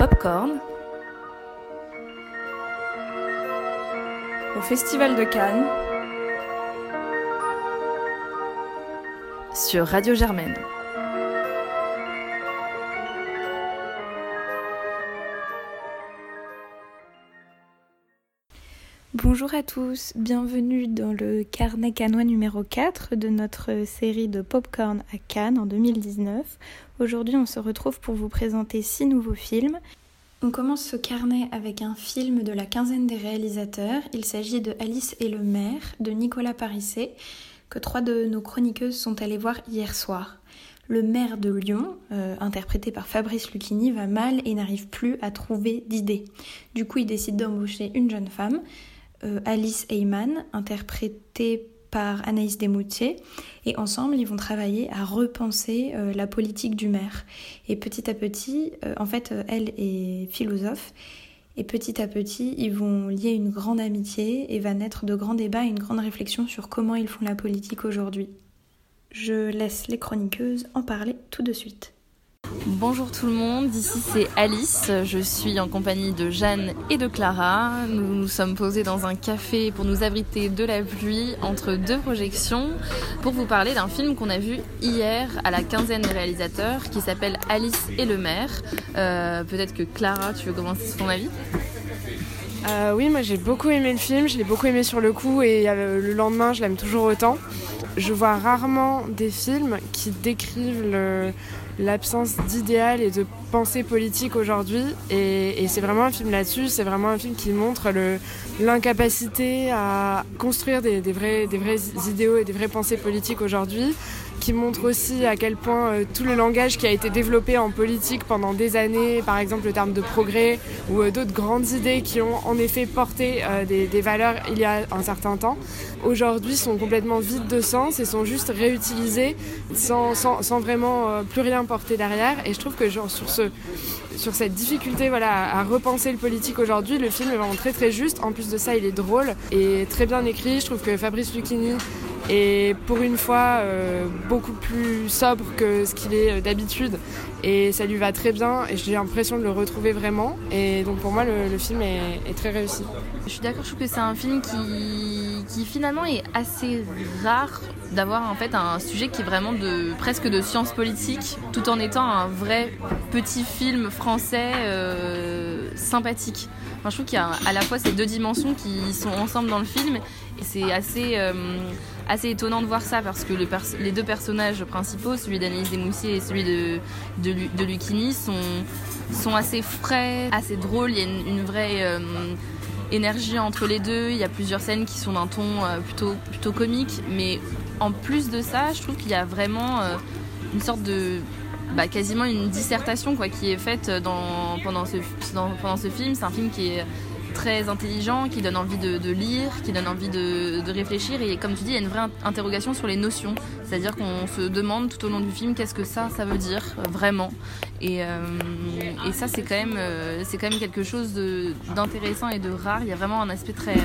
Popcorn au Festival de Cannes sur Radio Germaine. Bonjour à tous, bienvenue dans le carnet canois numéro 4 de notre série de Popcorn à Cannes en 2019. Aujourd'hui on se retrouve pour vous présenter six nouveaux films. On commence ce carnet avec un film de la quinzaine des réalisateurs. Il s'agit de Alice et le maire de Nicolas Parisset, que trois de nos chroniqueuses sont allées voir hier soir. Le maire de Lyon, euh, interprété par Fabrice Lucchini, va mal et n'arrive plus à trouver d'idées. Du coup, il décide d'embaucher une jeune femme, euh, Alice Heyman, interprétée par Anaïs Desmoutiers, et ensemble ils vont travailler à repenser euh, la politique du maire. Et petit à petit, euh, en fait, elle est philosophe, et petit à petit, ils vont lier une grande amitié et va naître de grands débats et une grande réflexion sur comment ils font la politique aujourd'hui. Je laisse les chroniqueuses en parler tout de suite. Bonjour tout le monde, ici c'est Alice, je suis en compagnie de Jeanne et de Clara. Nous nous sommes posés dans un café pour nous abriter de la pluie entre deux projections pour vous parler d'un film qu'on a vu hier à la quinzaine des réalisateurs qui s'appelle Alice et le maire. Euh, peut-être que Clara, tu veux commencer ton avis euh, Oui, moi j'ai beaucoup aimé le film, je l'ai beaucoup aimé sur le coup et euh, le lendemain je l'aime toujours autant. Je vois rarement des films qui décrivent le l'absence d'idéal et de pensée politique aujourd'hui. Et, c'est vraiment un film là-dessus, c'est vraiment un film qui montre l'incapacité à construire des, vrais, des vrais idéaux et des vraies pensées politiques aujourd'hui qui montre aussi à quel point euh, tout le langage qui a été développé en politique pendant des années, par exemple le terme de progrès ou euh, d'autres grandes idées qui ont en effet porté euh, des, valeurs il y a un certain temps, aujourd'hui sont complètement vides de sens et sont juste réutilisées sans, sans, vraiment plus rien porter derrière. Et je trouve que genre, sur, ce, sur cette difficulté voilà, à repenser le politique aujourd'hui, le film est vraiment très très juste. En plus de ça, il est drôle et très bien écrit. Je trouve que Fabrice Lucchini et pour une fois euh, beaucoup plus sobre que ce qu'il est euh, d'habitude et ça lui va très bien et j'ai l'impression de le retrouver vraiment et donc pour moi le, film est, très réussi. Je suis d'accord, je trouve que c'est un film qui, finalement est assez rare d'avoir en fait un sujet qui est vraiment de presque de science politique tout en étant un vrai petit film français euh, sympathique. je trouve qu'il y a à la fois ces deux dimensions qui sont ensemble dans le film et c'est assez assez étonnant de voir ça parce que les deux personnages principaux, celui d'Anaïs Desmoussiers et celui de, de, sont, sont assez frais, assez drôles. Il y a une, vraie euh, énergie entre les deux. Il y a plusieurs scènes qui sont d'un ton euh, plutôt, plutôt comique. Mais en plus de ça, je trouve qu'il y a vraiment euh, une sorte de. Bah, quasiment une dissertation quoi, qui est faite dans, pendant, ce, pendant ce film. C'est un film qui est très intelligent, qui donne envie de, lire, qui donne envie de, réfléchir. Et comme tu dis, il y a une vraie interrogation sur les notions. C'est-à-dire qu'on se demande tout au long du film qu'est-ce que ça, ça veut dire vraiment. Et, euh, et ça, c'est euh, c'est quand même quelque chose d'intéressant et de rare. Il y a vraiment un aspect très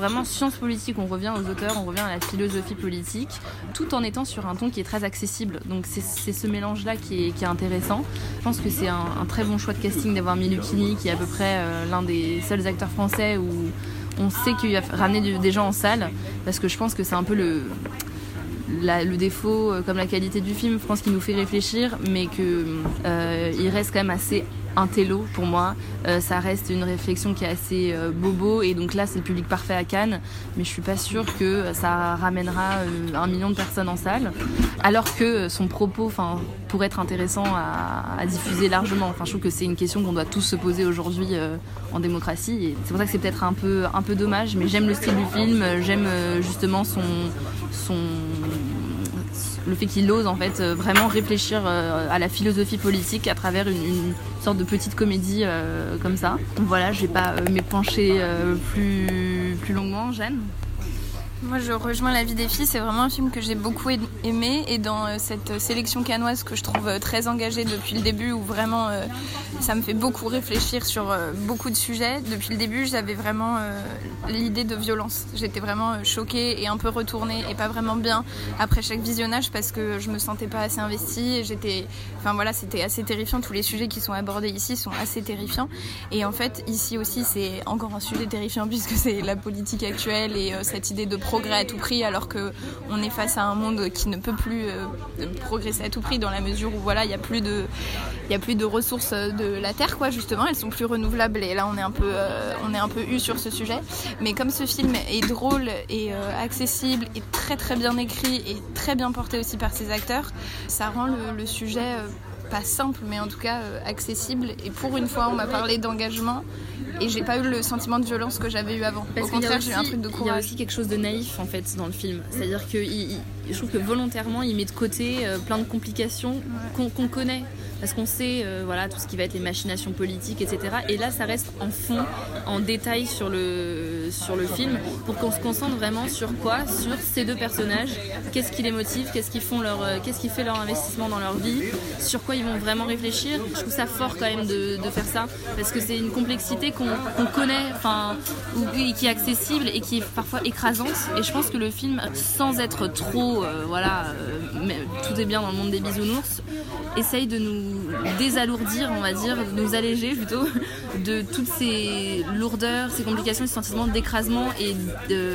vraiment science politique, on revient aux auteurs, on revient à la philosophie politique, tout en étant sur un ton qui est très accessible. Donc c'est ce mélange-là qui est, intéressant. Je pense que c'est un, très bon choix de casting d'avoir mis qui est à peu près euh, l'un des seuls acteurs français où on sait qu'il va ramener des gens en salle, parce que je pense que c'est un peu le, le défaut euh, comme la qualité du film, je pense qu'il nous fait réfléchir, mais qu'il euh, reste quand même assez un télo pour moi. Euh, ça reste une réflexion qui est assez euh, bobo et donc là c'est le public parfait à Cannes, mais je suis pas sûre que ça ramènera euh, un million de personnes en salle. Alors que son propos, pourrait être intéressant à, diffuser largement. Enfin, je trouve que c'est une question qu'on doit tous se poser aujourd'hui en démocratie. Et c'est pour ça que c'est peut-être un peu, un dommage, mais j'aime le style du film, j'aime justement son le fait qu'il ose en fait euh, vraiment réfléchir euh, à la philosophie politique à travers une, sorte de petite comédie euh, comme ça. Voilà, je vais pas m'épancher plus, plus longuement, Jeanne. Moi, je rejoins la vie des filles. C'est vraiment un film que j'ai beaucoup aimé. Et dans euh, cette sélection canoise que je trouve euh, très engagée depuis le début, où vraiment euh, ça me fait beaucoup réfléchir sur beaucoup de sujets. Depuis le début, j'avais vraiment l'idée de violence. J'étais vraiment choquée et un peu retournée et pas vraiment bien après chaque visionnage parce que je me sentais pas assez investie. Et j'étais, enfin voilà, c'était assez terrifiant. Tous les sujets qui sont abordés ici sont assez terrifiants. Et en fait, ici aussi, c'est encore un sujet terrifiant puisque c'est la politique actuelle et cette idée de progrès à tout prix alors que on est face à un monde qui ne peut plus euh, progresser à tout prix dans la mesure où voilà il n'y a plus de il a plus de ressources de la terre quoi justement. Elles sont plus renouvelables. Et là on est un peu euh, on est un peu eu sur ce sujet. Mais comme ce film est drôle et euh, accessible et très très bien écrit et très bien porté aussi par ses acteurs ça rend le, sujet pas simple mais en tout cas accessible et pour une fois on m'a parlé d'engagement et j'ai pas eu le sentiment de violence que j'avais eu avant. Au contraire, j'ai eu un truc de courage. Il y a aussi quelque chose de naïf en fait dans le film. C'est-à-dire que je trouve que volontairement il met de côté euh, plein de complications qu'on connaît parce qu'on sait euh, voilà tout ce qui va être les machinations politiques etc et là ça reste en fond en détail sur le sur le film pour qu'on se concentre vraiment sur quoi? Sur ces deux personnages. Qu'est-ce qui les motive? Qu'est-ce qui font leur euh, qu'est-ce qui fait leur investissement dans leur vie? Sur quoi ils vont vraiment réfléchir? Je trouve ça fort quand même de, faire ça parce que c'est une complexité qu'on connaît enfin qui est accessible et qui est parfois écrasante. Et je pense que le film sans être trop euh, voilà mais tout est bien dans le monde des bisounours essaye de nous désalourdir, on va dire, de nous alléger plutôt de toutes ces lourdeurs, ces complications, ces sentiments d'écrasement et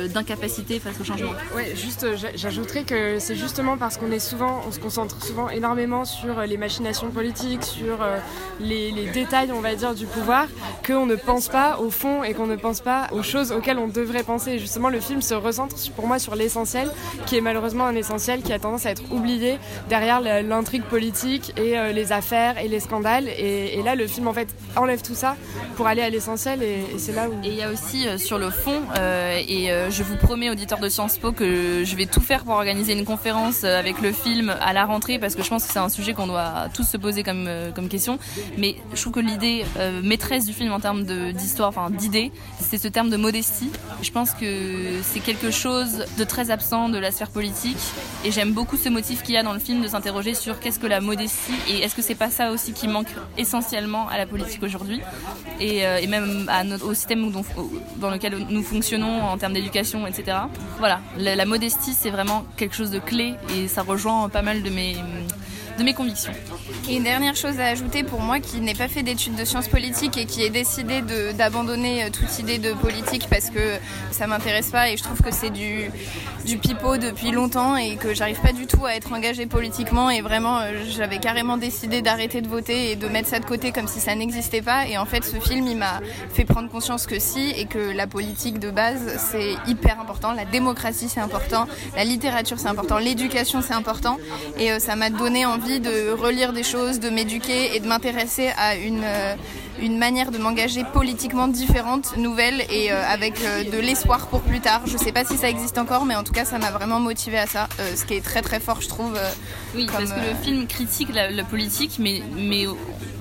d'incapacité face au changement. Ouais, juste, euh, j'ajouterais que c'est justement parce qu'on est souvent, on se concentre souvent énormément sur euh, les machinations politiques, sur euh, les, détails, on va dire, du pouvoir, qu'on ne pense pas au fond et qu'on ne pense pas aux choses auxquelles on devrait penser. Et justement, le film se recentre pour moi sur l'essentiel, qui est malheureusement un essentiel qui a tendance à être oublié derrière l'intrigue politique et les affaires et les scandales. Et, là, le film en fait enlève tout ça pour aller à l'essentiel et, c'est là où. Et il y a aussi euh, sur le fond, euh, et euh, je vous promets, auditeurs de Sciences Po, que je vais tout faire pour organiser une conférence avec le film à la rentrée parce que je pense que c'est un sujet qu'on doit tous se poser comme, comme question. Mais je trouve que l'idée maîtresse du film en termes d'histoire, enfin d'idée, c'est ce terme de modestie. Je pense que c'est quelque chose de très absent de la sphère politique et j'aime beaucoup ce motif qu'il y a dans le film de s'interroger sur qu'est-ce que la modestie et est-ce que c'est pas ça aussi qui manque essentiellement à la politique aujourd'hui et, euh, même au système dans lequel nous fonctionnons en termes d'éducation, etc. Voilà, la modestie c'est vraiment quelque chose de clé et ça rejoint pas mal de mes de mes convictions. Et une dernière chose à ajouter pour moi qui n'ai pas fait d'études de sciences politiques et qui ai décidé d'abandonner euh, toute idée de politique parce que ça m'intéresse pas et je trouve que c'est du, du pipeau depuis longtemps et que j'arrive pas du tout à être engagée politiquement et vraiment euh, j'avais carrément décidé d'arrêter de voter et de mettre ça de côté comme si ça n'existait pas et en fait ce film il m'a fait prendre conscience que si et que la politique de base c'est hyper important, la démocratie c'est important, la littérature c'est important, l'éducation c'est important et euh, ça m'a donné envie de relire des choses, de m'éduquer et de m'intéresser à une, euh, une manière de m'engager politiquement différente, nouvelle et euh, avec euh, de l'espoir pour plus tard. Je sais pas si ça existe encore, mais en tout cas, ça m'a vraiment motivé à ça, ce qui est très très fort, je trouve. oui, parce que le film critique la, politique, mais, mais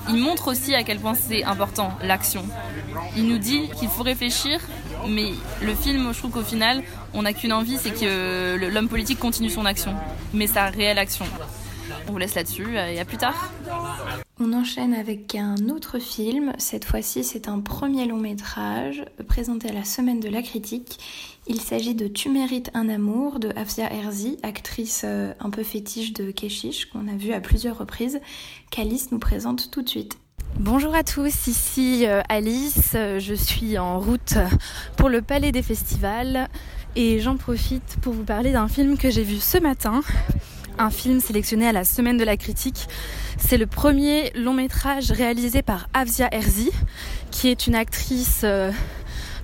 il montre aussi à quel point c'est important l'action. Il nous dit qu'il faut réfléchir, mais le film, je trouve qu'au final, on n'a qu'une envie, c'est que l'homme politique continue son action, mais sa réelle action. On vous laisse là-dessus et à plus tard. On enchaîne avec un autre film. Cette fois-ci, c'est un premier long métrage présenté à la Semaine de la Critique. Il s'agit de Tu mérites un amour de Afia Herzi, actrice euh, un peu fétiche de Keshish qu'on a vu à plusieurs reprises, qu'Alice nous présente tout de suite. Bonjour à tous, ici euh, Alice, je suis en route pour le Palais des Festivals et j'en profite pour vous parler d'un film que j'ai vu ce matin un film sélectionné à la Semaine de la Critique. C'est le premier long métrage réalisé par Avzia Herzi, qui est une actrice euh,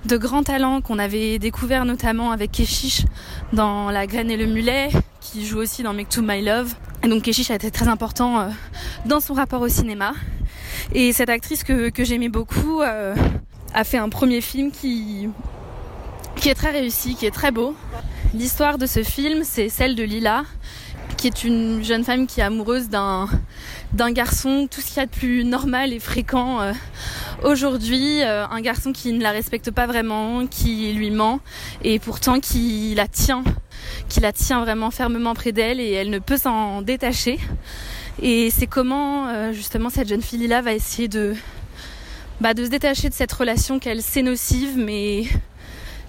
de grand talent qu'on avait découvert notamment avec Keshish dans La graine et le mulet, qui joue aussi dans Make to My Love. Donc Keshish a été très important euh, dans son rapport au cinéma. Et cette actrice que, j'aimais beaucoup euh, a fait un premier film qui est très réussi, qui est très beau. L'histoire de ce film, c'est celle de Lila, qui est une jeune femme qui est amoureuse d'un d'un garçon, tout ce qu'il y a de plus normal et fréquent euh, aujourd'hui, euh, un garçon qui ne la respecte pas vraiment, qui lui ment et pourtant qui la tient, qui la tient vraiment fermement près d'elle et elle ne peut s'en détacher. Et c'est comment euh, justement cette jeune fille là va essayer de bah, de se détacher de cette relation qu'elle sait nocive mais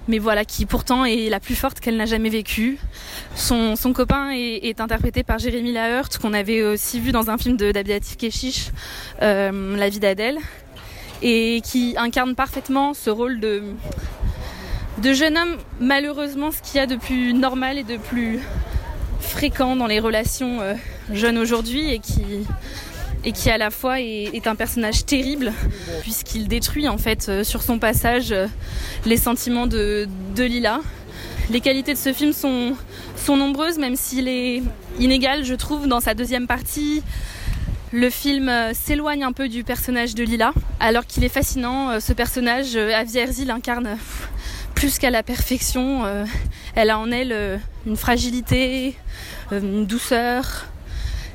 mais voilà, qui pourtant est la plus forte qu'elle n'a jamais vécue. Son, copain est, interprété par Jérémy Lahert, qu'on avait aussi vu dans un film de d'Abdiatif Keshish, euh, La vie d'Adèle, et qui incarne parfaitement ce rôle de, de jeune homme, malheureusement, ce qu'il y a de plus normal et de plus fréquent dans les relations euh, jeunes aujourd'hui, et qui et qui à la fois est, un personnage terrible puisqu'il détruit en fait euh, sur son passage euh, les sentiments de, Lila. Les qualités de ce film sont, nombreuses même s'il est inégal je trouve dans sa deuxième partie. Le film euh, s'éloigne un peu du personnage de Lila alors qu'il est fascinant. Ce personnage, Avi Herzi l'incarne plus qu'à la perfection. Elle a en elle une fragilité, une douceur.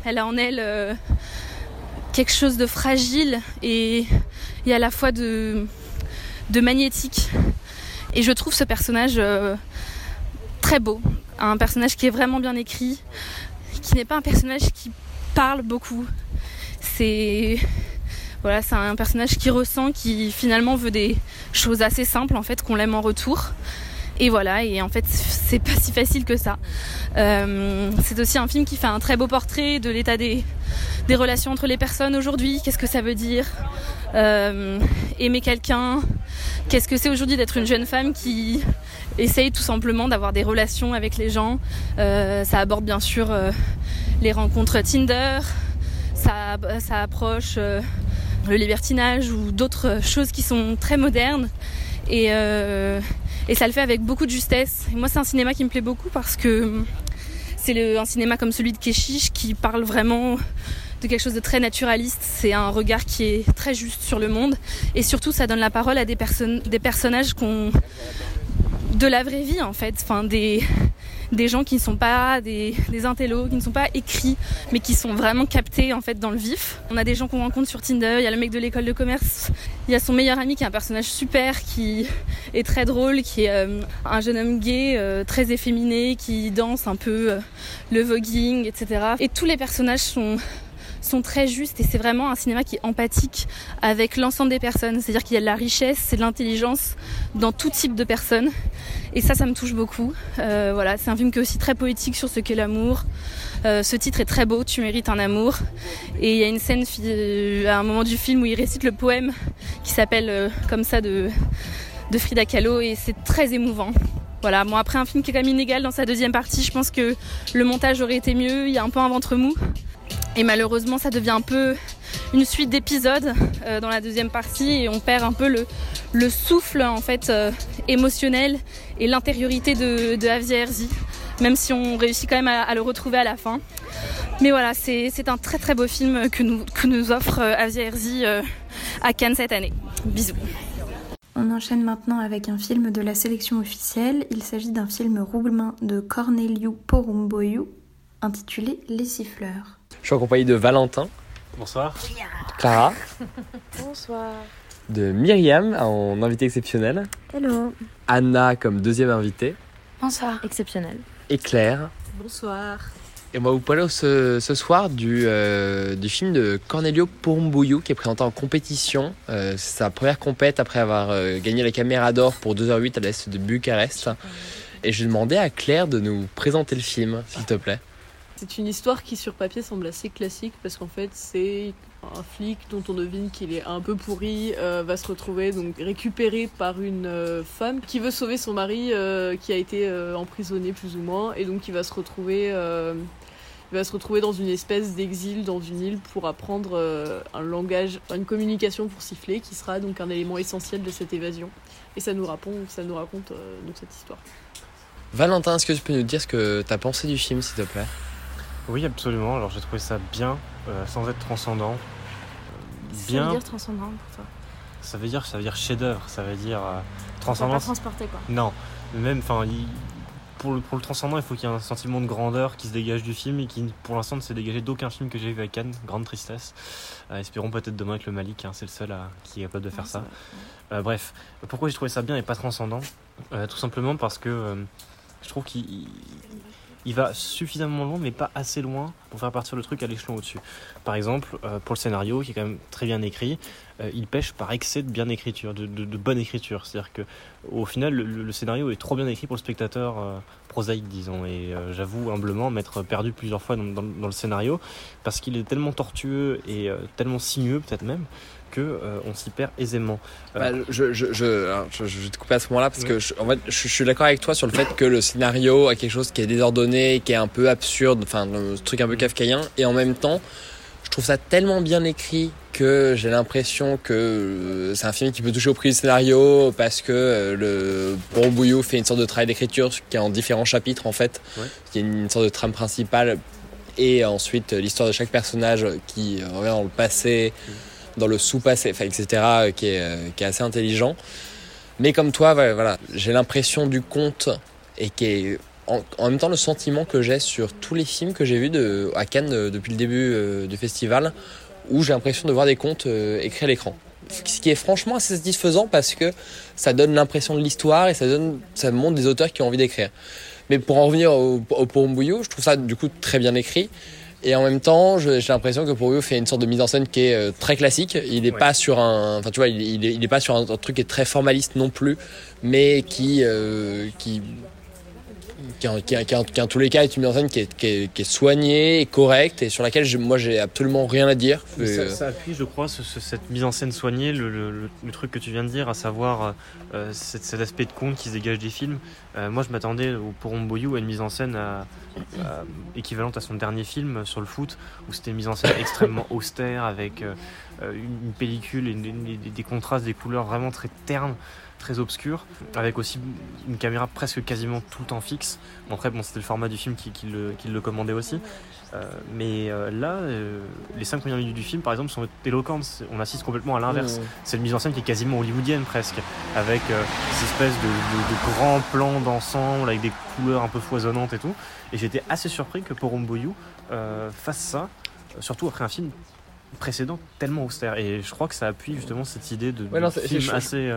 Elle a en elle quelque chose de fragile et, à la fois de, magnétique. Et je trouve ce personnage euh, très beau, un personnage qui est vraiment bien écrit, qui n'est pas un personnage qui parle beaucoup. C'est voilà, un personnage qui ressent, qui finalement veut des choses assez simples en fait, qu'on l'aime en retour. Et voilà, et en fait, c'est pas si facile que ça. Euh, c'est aussi un film qui fait un très beau portrait de l'état des, relations entre les personnes aujourd'hui. Qu'est-ce que ça veut dire? Euh, Aimer quelqu'un? Qu'est-ce que c'est aujourd'hui d'être une jeune femme qui essaye tout simplement d'avoir des relations avec les gens? Euh, Ça aborde bien sûr les rencontres Tinder, ça, ça approche le libertinage ou d'autres choses qui sont très modernes. Et, et ça le fait avec beaucoup de justesse. Moi, c'est un cinéma qui me plaît beaucoup parce que c'est un cinéma comme celui de Keshish qui parle vraiment de quelque chose de très naturaliste. C'est un regard qui est très juste sur le monde. Et surtout, ça donne la parole à des, personnes, des personnages qu'on de la vraie vie en fait, enfin des gens qui ne sont pas des, des intellos, qui ne sont pas écrits, mais qui sont vraiment captés en fait dans le vif. On a des gens qu'on rencontre sur Tinder, il y a le mec de l'école de commerce, il y a son meilleur ami qui est un personnage super, qui est très drôle, qui est euh, un jeune homme gay, euh, très efféminé, qui danse un peu euh, le voguing, etc. Et tous les personnages sont sont très justes et c'est vraiment un cinéma qui est empathique avec l'ensemble des personnes. C'est-à-dire qu'il y a de la richesse, c'est de l'intelligence dans tout type de personnes. Et ça, ça me touche beaucoup. Euh, voilà, c'est un film qui est aussi très poétique sur ce qu'est l'amour. Euh, ce titre est très beau, Tu mérites un amour. Et il y a une scène euh, à un moment du film où il récite le poème qui s'appelle comme ça de, de Frida Kahlo et c'est très émouvant. Voilà, bon après un film qui est quand même inégal dans sa deuxième partie, je pense que le montage aurait été mieux, il y a un peu un ventre mou. Et malheureusement, ça devient un peu une suite d'épisodes euh, dans la deuxième partie et on perd un peu le, le souffle en fait euh, émotionnel et l'intériorité de, de Avia Herzi, même si on réussit quand même à, le retrouver à la fin. Mais voilà, c'est un très très beau film que nous, offre euh, Avia Herzi à Cannes cette année. Bisous. On enchaîne maintenant avec un film de la sélection officielle. Il s'agit d'un film roumain de Corneliu Porumboiu intitulé Les siffleurs. Je suis en compagnie de Valentin. Bonsoir. Clara. Bonsoir. De Myriam en invité exceptionnel. Hello. Anna comme deuxième invitée. Bonsoir. Exceptionnel. Et Claire. Bonsoir. Et on va vous parler ce, ce soir du, euh, du film de Cornelio Porumboiu qui est présenté en compétition. Euh, c'est sa première compète après avoir euh, gagné la caméra d'or pour 2h08 à l'est de Bucarest. Et je demandais à Claire de nous présenter le film, s'il te plaît. C'est une histoire qui sur papier semble assez classique parce qu'en fait c'est un flic dont on devine qu'il est un peu pourri euh, va se retrouver donc récupéré par une euh, femme qui veut sauver son mari euh, qui a été emprisonné plus ou moins et donc il va se retrouver dans une espèce d'exil dans une île pour apprendre un langage, une communication pour siffler qui sera donc un élément essentiel de cette évasion et ça nous raconte, ça nous raconte donc cette histoire. Valentin, est-ce que tu peux nous dire ce que tu as pensé du film s'il te plaît? Oui, absolument. Alors j'ai trouvé ça bien, euh, sans être transcendant. Bien. Ça veut dire transcendant pour toi Ça veut dire, ça veut dire chef-d'œuvre. Ça veut dire euh, transcendant. Pas transporter quoi. Non, même, enfin, il... pour le, pour le transcendant, il faut qu'il y ait un sentiment de grandeur qui se dégage du film et qui, pour l'instant, ne s'est dégagé d'aucun film que j'ai vu à Cannes. Grande tristesse. Euh, espérons peut-être demain avec le Malik, hein, c'est le seul à, qui est capable de faire ça. Euh, bref, pourquoi j'ai trouvé ça bien et pas transcendant? Tout simplement parce que je trouve qu'il il va suffisamment loin, mais pas assez loin pour faire partir le truc à l'échelon au-dessus. Par exemple, pour le scénario, qui est quand même très bien écrit, il pêche par excès de bien écriture, de, de, bonne écriture. C'est-à-dire que au final, le, scénario est trop bien écrit pour le spectateur prosaïque, disons. Et j'avoue humblement m'être perdu plusieurs fois dans, dans le scénario, parce qu'il est tellement tortueux et tellement sinueux, peut-être même, que euh, on s'y perd aisément. Euh, bah, je, je, je, je, vais te couper à ce moment-là parce que en fait, je, suis d'accord avec toi sur le fait que le scénario a quelque chose qui est désordonné, qui est un peu absurde, enfin un truc un peu kafkaïen, et en même temps, je trouve ça tellement bien écrit que j'ai l'impression que euh, c'est un film qui peut toucher au prix du scénario parce que le Bon Bouillou fait une sorte de travail d'écriture qui est en différents chapitres en fait, qui est une sorte de trame principale et ensuite l'histoire de chaque personnage qui revient dans le passé. Mm dans le sous-passé, etc., euh, qui est, euh, qui est assez intelligent. Mais comme toi, voilà, j'ai l'impression du conte et qui est en, même temps le sentiment que j'ai sur tous les films que j'ai vus de, à Cannes euh, depuis le début du festival, où j'ai l'impression de voir des contes écrits à l'écran. Ce qui est franchement assez satisfaisant parce que ça donne l'impression de l'histoire et ça, donne, ça montre des auteurs qui ont envie d'écrire. Mais pour en revenir au, au Pourbouillou, je trouve ça du coup très bien écrit. Et en même temps, j'ai l'impression que eux, fait une sorte de mise en scène qui est euh, très classique. Il n'est pas sur un, enfin tu vois, il, il, est, pas sur un, truc qui est très formaliste non plus, mais qui, euh, qui qui en, qui, en, tous les cas est une mise en scène qui est, soignée et correcte et sur laquelle je, moi j'ai absolument rien à dire. Ça, euh, ça, appuie, je crois, cette mise en scène soignée, le, le, le, truc que tu viens de dire, à savoir euh, cet, cet, aspect de conte qui se dégage des films. Euh, moi je m'attendais pour Boyou à une mise en scène à, équivalente à son dernier film sur le foot, où c'était une mise en scène extrêmement austère avec une pellicule et des contrastes, des couleurs vraiment très ternes très obscur, avec aussi une caméra presque quasiment tout le temps fixe. Bon, après, bon, c'était le format du film qui, qui, le, qui le, commandait aussi. Euh, mais euh, là, euh, les cinq premières minutes du film, par exemple, sont éloquentes. On assiste complètement à l'inverse. C'est une mise en scène qui est quasiment hollywoodienne presque, avec ces espèces de, de, grands plans d'ensemble, avec des couleurs un peu foisonnantes et tout. Et j'étais assez surpris que Poromboyou fasse ça, surtout après un film précédent tellement austère. Et je crois que ça appuie justement cette idée de, film assez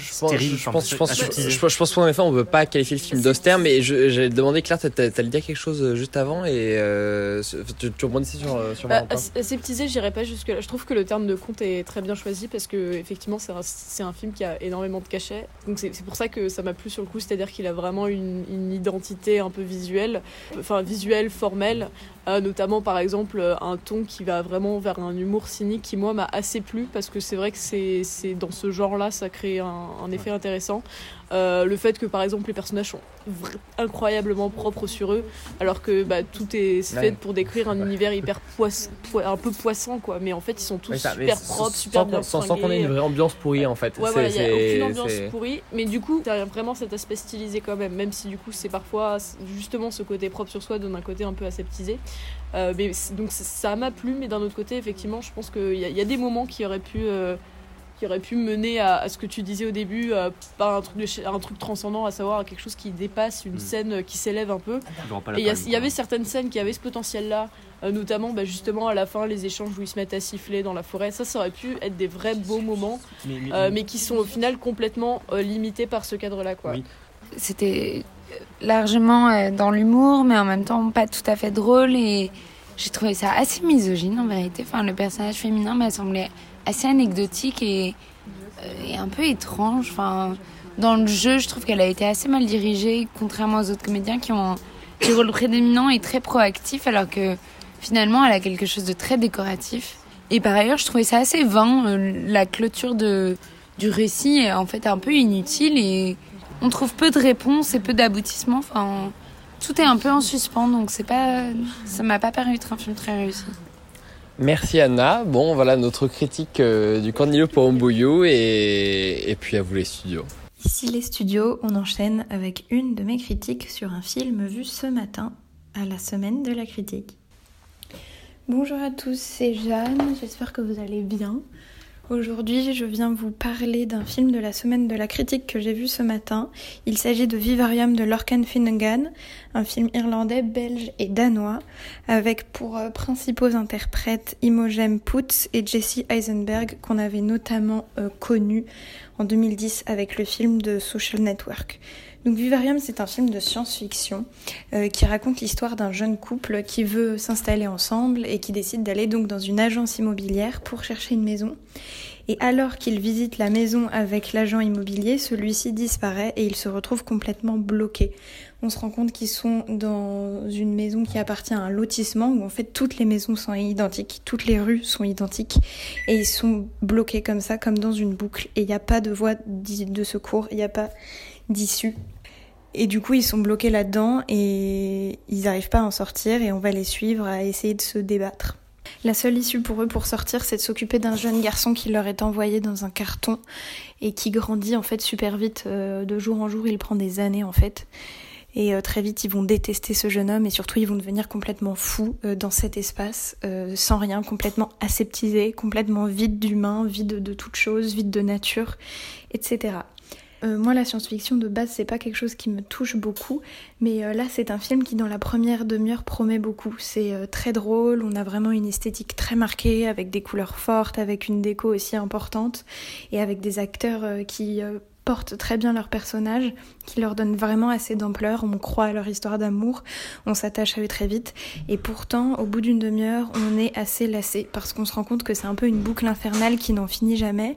stérile je pense, je pense, je pense, qu'en effet on veut pas qualifier le film d'austère mais j'ai demandé Claire t'allais dire quelque chose euh, juste avant et euh, tu, tu rebondissais sur, euh, sur bah, aseptisé j'irai pas jusque là je trouve que le terme de conte est très bien choisi parce que effectivement c'est un, un, film qui a énormément de cachets. Donc c'est pour ça que ça m'a plu sur le coup c'est à dire qu'il a vraiment une, une, identité un peu visuelle enfin visuelle formelle notamment par exemple un ton qui va vraiment vers un humour cynique qui moi m'a assez plu parce que c'est vrai que c'est dans ce genre-là ça crée un, un effet intéressant. Euh, le fait que par exemple les personnages sont incroyablement propres sur eux, alors que bah, tout est fait pour décrire un univers hyper poisse, un peu poissant quoi. Mais en fait ils sont tous super propres, super bien sans, sans qu'on ait une vraie ambiance pourrie en fait. Ouais, il n'y a aucune ambiance pourrie, mais du coup t'as vraiment cet aspect stylisé quand même, même si du coup c'est parfois justement ce côté propre sur soi donne un côté un peu aseptisé. Euh, mais, donc ça m'a plu, mais d'un autre côté effectivement je pense qu'il y, y, a des moments qui auraient pu euh, qui aurait pu mener à, ce que tu disais au début, euh, pas un truc, un truc transcendant, à savoir quelque chose qui dépasse une mm. scène qui s'élève un peu. Et il y, avait certaines scènes qui avaient ce potentiel-là, euh, notamment bah, justement à la fin, les échanges où ils se mettent à siffler dans la forêt. Ça, ça aurait pu être des vrais beaux moments, mais, euh, qui sont au final complètement limités par ce cadre-là. quoi. C'était largement dans l'humour, mais en même temps pas tout à fait drôle et j'ai trouvé ça assez misogyne en vérité. Enfin, le personnage féminin m'a semblé assez anecdotique et, euh, et, un peu étrange. Enfin, dans le jeu, je trouve qu'elle a été assez mal dirigée, contrairement aux autres comédiens qui ont des rôles prédominants et très proactifs, alors que finalement, elle a quelque chose de très décoratif. Et par ailleurs, je trouvais ça assez vain. Euh, la clôture de, du récit est en fait un peu inutile et on trouve peu de réponses et peu d'aboutissements. Enfin, tout est un peu en suspens, donc c'est pas, ça m'a pas paru être un film très réussi. Merci Anna. Bon, voilà notre critique euh, du Cornelio Porumboyo et, et puis à vous les studios. Ici les studios, on enchaîne avec une de mes critiques sur un film vu ce matin à la semaine de la critique. Bonjour à tous, c'est Jeanne, j'espère que vous allez bien. Aujourd'hui, je viens vous parler d'un film de la semaine de la critique que j'ai vu ce matin. Il s'agit de Vivarium de Lorcan Finnegan, un film irlandais, belge et danois, avec pour euh, principaux interprètes Imogen Poots et Jesse Eisenberg, qu'on avait notamment euh, connu en 2010 avec le film de Social Network. Donc Vivarium, c'est un film de science-fiction euh, qui raconte l'histoire d'un jeune couple qui veut s'installer ensemble et qui décide d'aller donc dans une agence immobilière pour chercher une maison. Et alors qu'il visite la maison avec l'agent immobilier, celui-ci disparaît et il se retrouve complètement bloqué. On se rend compte qu'ils sont dans une maison qui appartient à un lotissement où en fait toutes les maisons sont identiques, toutes les rues sont identiques et ils sont bloqués comme ça, comme dans une boucle et il n'y a pas de voie de secours, il n'y a pas d'issue. Et du coup, ils sont bloqués là-dedans et ils n'arrivent pas à en sortir et on va les suivre à essayer de se débattre. La seule issue pour eux pour sortir, c'est de s'occuper d'un jeune garçon qui leur est envoyé dans un carton et qui grandit en fait super vite. Euh, de jour en jour, il prend des années en fait. Et euh, très vite, ils vont détester ce jeune homme et surtout, ils vont devenir complètement fous euh, dans cet espace, sans rien, complètement aseptisé, complètement vide d'humain, vide de toute chose, vide de nature, etc. Euh, moi, la science-fiction de base, c'est pas quelque chose qui me touche beaucoup, mais euh, là, c'est un film qui, dans la première demi-heure, promet beaucoup. C'est euh, très drôle, on a vraiment une esthétique très marquée, avec des couleurs fortes, avec une déco aussi importante, et avec des acteurs qui portent très bien leur personnage, qui leur donnent vraiment assez d'ampleur, on croit à leur histoire d'amour, on s'attache à eux très vite, et pourtant, au bout d'une demi-heure, on est assez lassé, parce qu'on se rend compte que c'est un peu une boucle infernale qui n'en finit jamais,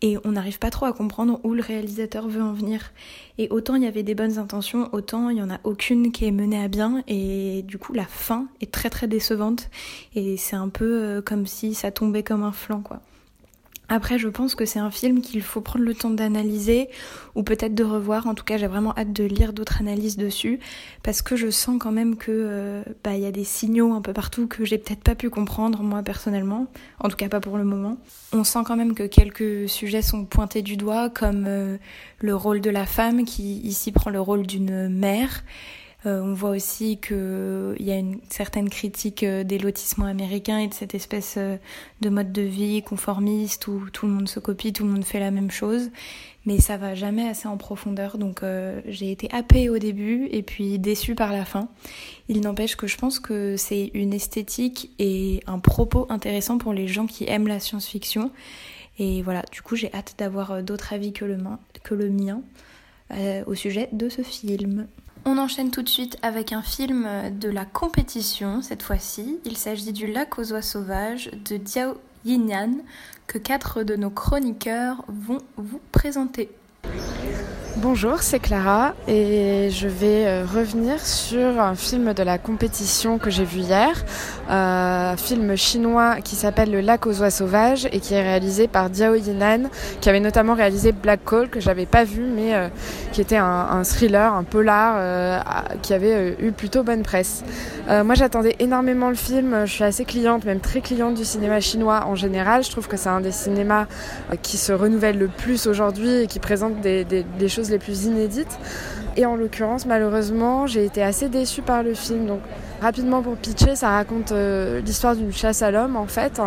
et on n'arrive pas trop à comprendre où le réalisateur veut en venir. Et autant il y avait des bonnes intentions, autant il n'y en a aucune qui est menée à bien, et du coup la fin est très très décevante, et c'est un peu euh, comme si ça tombait comme un flanc, quoi. Après, je pense que c'est un film qu'il faut prendre le temps d'analyser ou peut-être de revoir. En tout cas, j'ai vraiment hâte de lire d'autres analyses dessus parce que je sens quand même que euh, bah il y a des signaux un peu partout que j'ai peut-être pas pu comprendre moi personnellement. En tout cas, pas pour le moment. On sent quand même que quelques sujets sont pointés du doigt, comme euh, le rôle de la femme qui ici prend le rôle d'une mère euh, on voit aussi qu'il y a une certaine critique euh, des lotissements américains et de cette espèce euh, de mode de vie conformiste où tout le monde se copie, tout le monde fait la même chose. Mais ça va jamais assez en profondeur, donc j'ai été happée au début et puis déçue par la fin. Il n'empêche que je pense que c'est une esthétique et un propos intéressant pour les gens qui aiment la science-fiction. Et voilà, du coup j'ai hâte d'avoir d'autres avis que le mien au sujet de ce film. On enchaîne tout de suite avec un film de la compétition cette fois-ci. Il s'agit du Lac aux oies sauvages de Diao Yinyan que quatre de nos chroniqueurs vont vous présenter. Bonjour, c'est Clara et je vais euh, revenir sur un film de la compétition que j'ai vu hier, euh, un film chinois qui s'appelle Le lac aux oies sauvages et qui est réalisé par Diao Yinan, qui avait notamment réalisé Black Call que j'avais pas vu mais euh, qui était un, thriller, un polar qui avait eu plutôt bonne presse. moi j'attendais énormément le film, je suis assez cliente, même très cliente du cinéma chinois en général. Je trouve que c'est un des cinémas qui se renouvelle le plus aujourd'hui et qui présente des choses les plus inédites. Et en l'occurrence, malheureusement, j'ai été assez déçue par le film. Donc, rapidement pour pitcher, ça raconte euh, l'histoire d'une chasse à l'homme. En fait,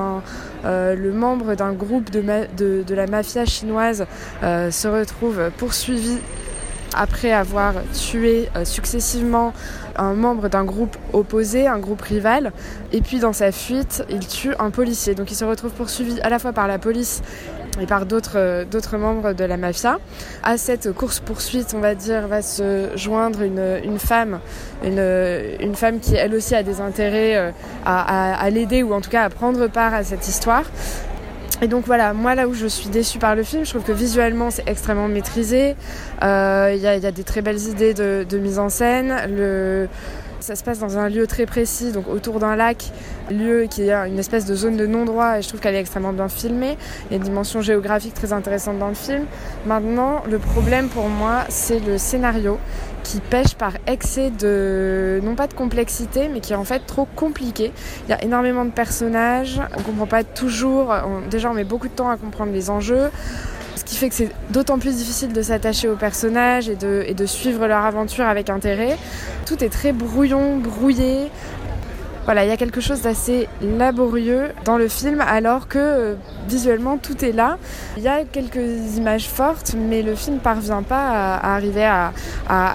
euh, le membre d'un groupe de, de, la mafia chinoise euh, se retrouve poursuivi après avoir tué successivement un membre d'un groupe opposé, un groupe rival. Et puis dans sa fuite, il tue un policier. Donc il se retrouve poursuivi à la fois par la police et par d'autres euh, d'autres membres de la mafia. À cette course-poursuite, on va dire, va se joindre une, une femme, une, une, femme qui elle aussi a des intérêts euh, à, à, l'aider ou en tout cas à prendre part à cette histoire. Et donc voilà, moi là où je suis déçue par le film, je trouve que visuellement c'est extrêmement maîtrisé. Euh, il y, a, des très belles idées de, mise en scène. Ça se passe dans un lieu très précis, donc autour d'un lac, lieu qui est une espèce de zone de non-droit et je trouve qu'elle est extrêmement bien filmée. Il y a une dimension géographique très intéressante dans le film. Maintenant, le problème pour moi, c'est le scénario qui pêche par excès de, non pas de complexité, mais qui est en fait trop compliqué. Il y a énormément de personnages, on comprend pas toujours, déjà on met beaucoup de temps à comprendre les enjeux qui fait que c'est d'autant plus difficile de s'attacher aux personnages et de, suivre leur aventure avec intérêt. Tout est très brouillon, brouillé. Voilà, il y a quelque chose d'assez laborieux dans le film alors que euh, visuellement tout est là. Il y a quelques images fortes mais le film parvient pas à, arriver à,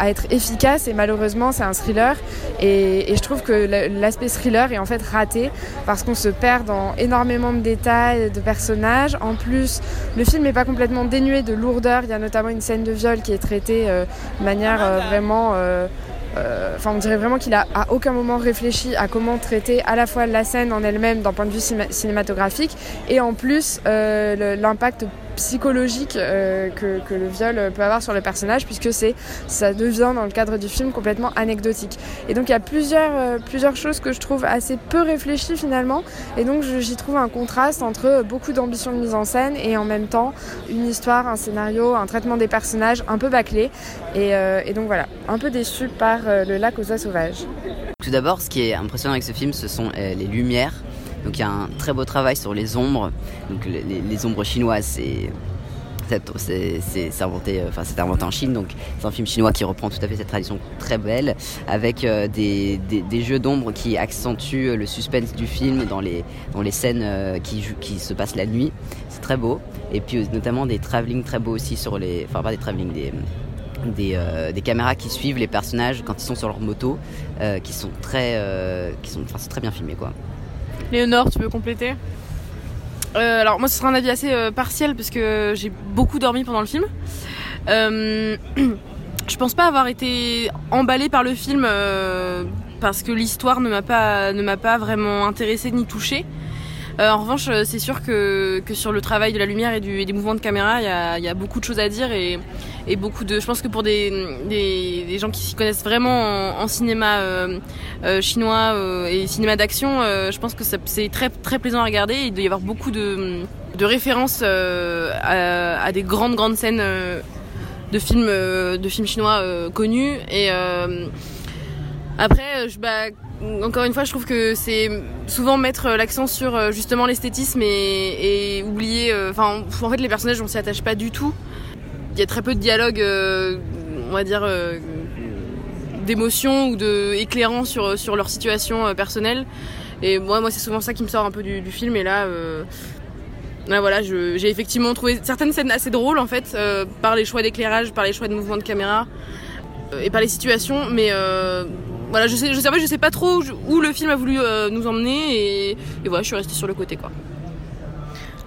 être efficace et malheureusement c'est un thriller et, et je trouve que l'aspect thriller est en fait raté parce qu'on se perd dans énormément de détails, de personnages. En plus, le film n'est pas complètement dénué de lourdeur. Il y a notamment une scène de viol qui est traitée euh, de manière euh, vraiment... Euh, enfin, on dirait vraiment qu'il a à aucun moment réfléchi à comment traiter à la fois la scène en elle-même d'un point de vue cinématographique et en plus l'impact psychologique euh, que, le viol peut avoir sur le personnage puisque c'est ça devient dans le cadre du film complètement anecdotique. Et donc il y a plusieurs, euh, plusieurs choses que je trouve assez peu réfléchies finalement. Et donc j'y trouve un contraste entre beaucoup d'ambition de mise en scène et en même temps une histoire, un scénario, un traitement des personnages un peu bâclé. Et, euh, et donc voilà, un peu déçu par le lac aux oies sauvages. Tout d'abord ce qui est impressionnant avec ce film ce sont les lumières donc il y a un très beau travail sur les ombres. Donc les, ombres chinoises, c'est inventé, enfin, inventé en Chine, donc c'est un film chinois qui reprend tout à fait cette tradition très belle, avec euh, des, jeux d'ombre qui accentuent le suspense du film dans les, dans les scènes euh, qui, se passent la nuit. C'est très beau. Et puis euh, notamment des travelling très beaux aussi sur les. Enfin, pas des travelling, des, caméras qui suivent les personnages quand ils sont sur leur moto, qui sont très, qui sont, enfin, c'est très bien filmé quoi. Léonore, tu veux compléter euh, alors moi ce sera un avis assez euh, partiel parce que j'ai beaucoup dormi pendant le film. Euh, je pense pas avoir été emballée par le film parce que l'histoire ne m'a pas vraiment intéressée ni touchée. En revanche, c'est sûr que, sur le travail de la lumière et, des mouvements de caméra, il y a, beaucoup de choses à dire et, beaucoup de. Je pense que pour des, gens qui s'y connaissent vraiment en, cinéma euh, euh, chinois euh, et cinéma d'action, je pense que c'est très très plaisant à regarder. Il doit y avoir beaucoup de, références à, à, des grandes grandes scènes de films de films chinois connus et après je bah, encore une fois, je trouve que c'est souvent mettre l'accent sur justement l'esthétisme et, oublier. Enfin, en fait, les personnages, on s'y attache pas du tout il y a très peu de dialogue, euh, on va dire, euh, d'émotion ou de éclairant sur, sur leur situation euh, personnelle. Et moi, moi c'est souvent ça qui me sort un peu du, film. Et là, là voilà, j'ai effectivement trouvé certaines scènes assez drôles en fait, par les choix d'éclairage, par les choix de mouvement de caméra et par les situations. Mais voilà, je sais, je sais, pas trop où le film a voulu nous emmener et, et, voilà, je suis restée sur le côté quoi.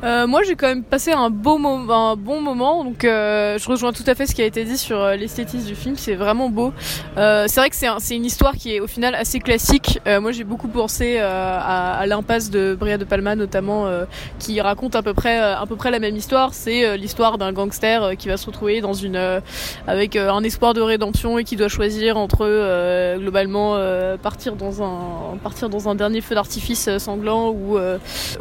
Euh, moi, j'ai quand même passé un, beau un bon moment, donc euh, je rejoins tout à fait ce qui a été dit sur euh, l'esthétisme du film. C'est vraiment beau. Euh, c'est vrai que c'est une histoire qui est au final assez classique. Euh, moi, j'ai beaucoup pensé à, à l'impasse de Bria de Palma, notamment, qui raconte à peu près à peu près la même histoire. C'est l'histoire d'un gangster qui va se retrouver dans une avec un espoir de rédemption et qui doit choisir entre globalement partir dans un partir dans un dernier feu d'artifice sanglant ou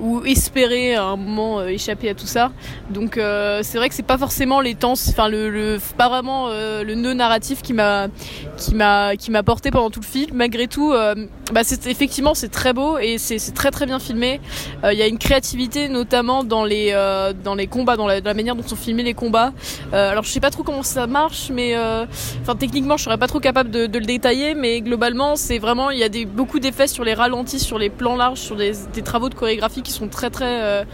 ou espérer un moment euh, échapper à tout ça. Donc euh, c'est vrai que c'est pas forcément les temps, enfin le, pas vraiment euh, le nœud narratif qui m'a qui m'a qui m'a porté pendant tout le film. Malgré tout, bah c'est effectivement c'est très beau et c'est très très bien filmé. Il y a une créativité notamment dans les dans les combats, dans la, manière dont sont filmés les combats. alors je sais pas trop comment ça marche, mais enfin techniquement je serais pas trop capable de, le détailler, mais globalement c'est vraiment il y a des beaucoup d'effets sur les ralentis, sur les plans larges, sur des travaux de chorégraphie qui sont très très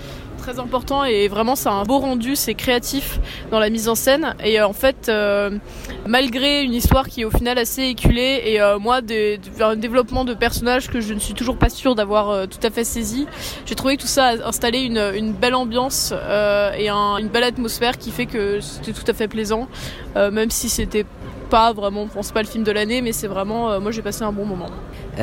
très important et vraiment c'est un beau rendu, c'est créatif dans la mise en scène et euh, en fait euh, malgré une histoire qui est au final assez éculée et euh, moi des, un développement de personnages que je ne suis toujours pas sûre d'avoir tout à fait saisi, j'ai trouvé que tout ça a installé une, une belle ambiance et un, une belle atmosphère qui fait que c'était tout à fait plaisant même si c'était pas vraiment, je pense pas le film de l'année, mais c'est vraiment, moi j'ai passé un bon moment.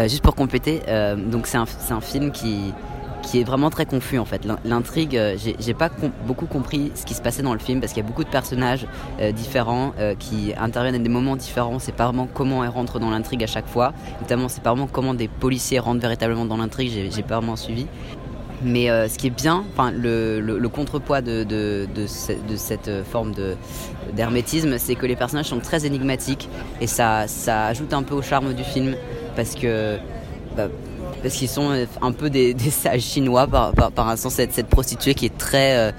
juste pour compléter, donc c'est un, un, film qui, qui est vraiment très confus en fait. L'intrigue, euh, j'ai pas beaucoup compris ce qui se passait dans le film parce qu'il y a beaucoup de personnages euh, différents euh, qui interviennent à des moments différents. C'est pas vraiment comment ils rentrent dans l'intrigue à chaque fois. Notamment, c'est pas vraiment comment des policiers rentrent véritablement dans l'intrigue. J'ai pas vraiment suivi. Mais ce qui est bien, le, le, contrepoids de, de, de, de, cette forme d'hermétisme, c'est que les personnages sont très énigmatiques et ça, ça ajoute un peu au charme du film parce que bah, parce qu'ils sont euh, un peu des, sages chinois par, par, un sens cette, prostituée qui est très euh,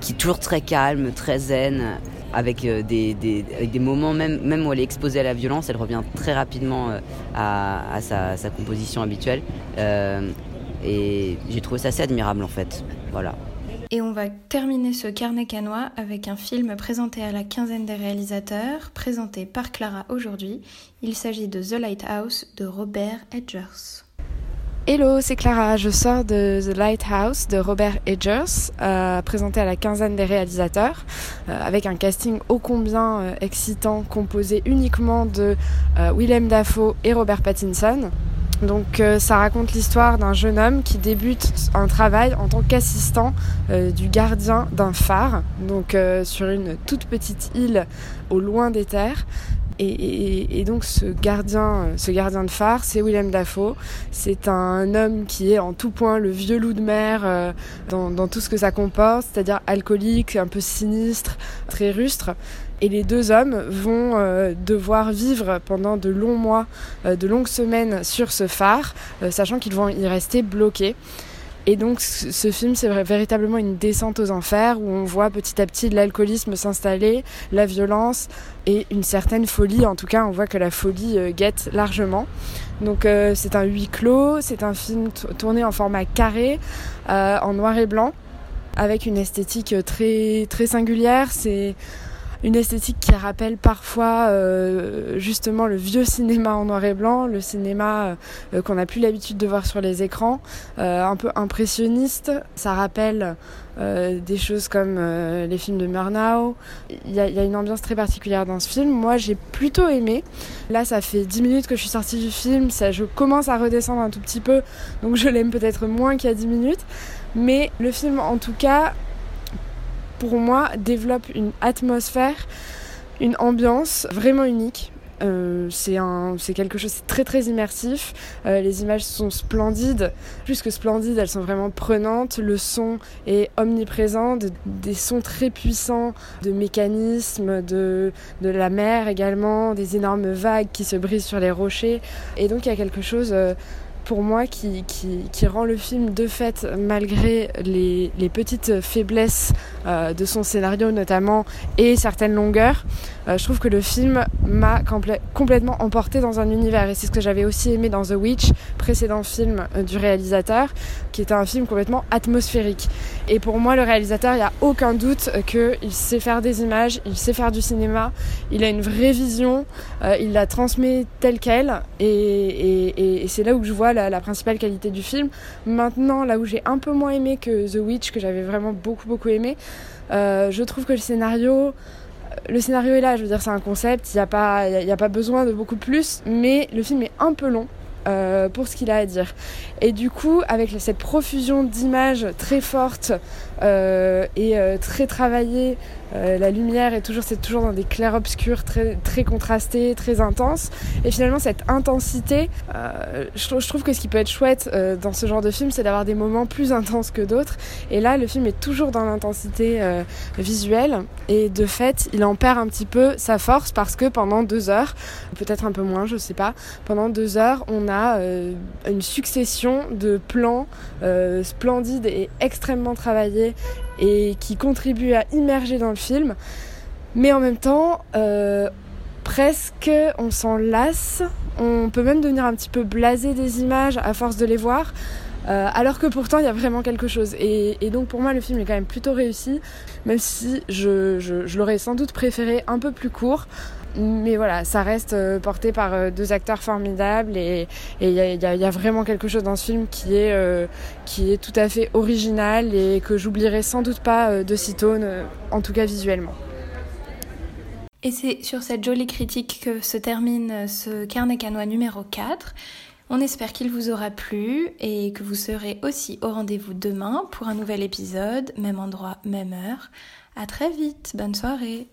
qui est toujours très calme, très zen, avec, des, des, avec des moments, même, même où elle est exposée à la violence, elle revient très rapidement à, sa, composition habituelle. et j'ai trouvé ça assez admirable en fait. Voilà. Et on va terminer ce carnet canois avec un film présenté à la quinzaine des réalisateurs, présenté par Clara aujourd'hui. Il s'agit de The Lighthouse de Robert Edgers. Hello, c'est Clara. Je sors de The Lighthouse de Robert Edgers, euh, présenté à la quinzaine des réalisateurs, euh, avec un casting ô combien euh, excitant, composé uniquement de Willem Dafoe et Robert Pattinson. Donc ça raconte l'histoire d'un jeune homme qui débute un travail en tant qu'assistant du gardien d'un phare, donc sur une toute petite île au loin des terres. Et, donc ce gardien, ce gardien de phare, c'est Willem Dafoe. C'est un homme qui est en tout point le vieux loup de mer dans, dans tout ce que ça comporte, c'est-à-dire alcoolique, un peu sinistre, très rustre. Et les deux hommes vont euh, devoir vivre pendant de longs mois, euh, de longues semaines sur ce phare, euh, sachant qu'ils vont y rester bloqués. Et donc ce film, c'est véritablement une descente aux enfers où on voit petit à petit l'alcoolisme s'installer, la violence et une certaine folie. En tout cas, on voit que la folie guette largement. Donc c'est un huis clos, c'est un film tourné en format carré, en noir et blanc, avec une esthétique très, très singulière. C'est une esthétique qui rappelle parfois euh, justement le vieux cinéma en noir et blanc, le cinéma euh, qu'on n'a plus l'habitude de voir sur les écrans, euh, un peu impressionniste. Ça rappelle des choses comme les films de Murnau. Il y, a une ambiance très particulière dans ce film. Moi, j'ai plutôt aimé. Là, ça fait 10 minutes que je suis sortie du film. Ça, je commence à redescendre un tout petit peu, donc je l'aime peut-être moins qu'il y a 10 minutes. Mais le film, en tout cas, pour moi, développe une atmosphère, une ambiance vraiment unique. Euh, c'est quelque chose de très très immersif. Euh, les images sont splendides, plus que splendides, elles sont vraiment prenantes. Le son est omniprésent, des sons très puissants, de mécanismes, de, la mer également, des énormes vagues qui se brisent sur les rochers. Et donc il y a quelque chose euh, pour moi qui, qui, rend le film de fait, malgré les, les petites faiblesses euh, de son scénario notamment et certaines longueurs, euh, je trouve que le film m'a complètement emporté dans un univers et c'est ce que j'avais aussi aimé dans The Witch, précédent film euh, du réalisateur, qui était un film complètement atmosphérique. Et pour moi, le réalisateur, il n'y a aucun doute qu'il sait faire des images, il sait faire du cinéma, il a une vraie vision, il la transmet telle qu'elle et, et c'est là où je vois la, principale qualité du film. Maintenant, là où j'ai un peu moins aimé que The Witch, que j'avais vraiment beaucoup beaucoup aimé, euh, je trouve que le scénario le scénario est là, je veux dire, c'est un concept, il n'y a, pas, a pas besoin de beaucoup plus, mais le film est un peu long. Euh, pour ce qu'il a à dire. Et du coup, avec cette profusion d'images très fortes euh, et très travaillées euh, la lumière est toujours, c'est toujours dans des clairs-obscurs très, très contrastés, très intenses. Et finalement, cette intensité, euh, je, trouve que ce qui peut être chouette euh, dans ce genre de film, c'est d'avoir des moments plus intenses que d'autres. Et là, le film est toujours dans l'intensité visuelle. Et de fait, il en perd un petit peu sa force parce que pendant deux heures, peut-être un peu moins, je sais pas, pendant deux heures, on a une succession de plans splendides et extrêmement travaillés et qui contribue à immerger dans le film. Mais en même temps, euh, presque on s'en lasse. On peut même devenir un petit peu blasé des images à force de les voir. Euh, alors que pourtant il y a vraiment quelque chose. Et, donc pour moi le film est quand même plutôt réussi, même si je, je l'aurais sans doute préféré un peu plus court mais voilà, ça reste euh, porté par euh, deux acteurs formidables et il y, a, vraiment quelque chose dans ce film qui est, euh, qui est tout à fait original et que j'oublierai sans doute pas de sitôt, en tout cas visuellement. Et c'est sur cette jolie critique que se termine ce carnet canois numéro 4. On espère qu'il vous aura plu et que vous serez aussi au rendez-vous demain pour un nouvel épisode, même endroit, même heure. À très vite, bonne soirée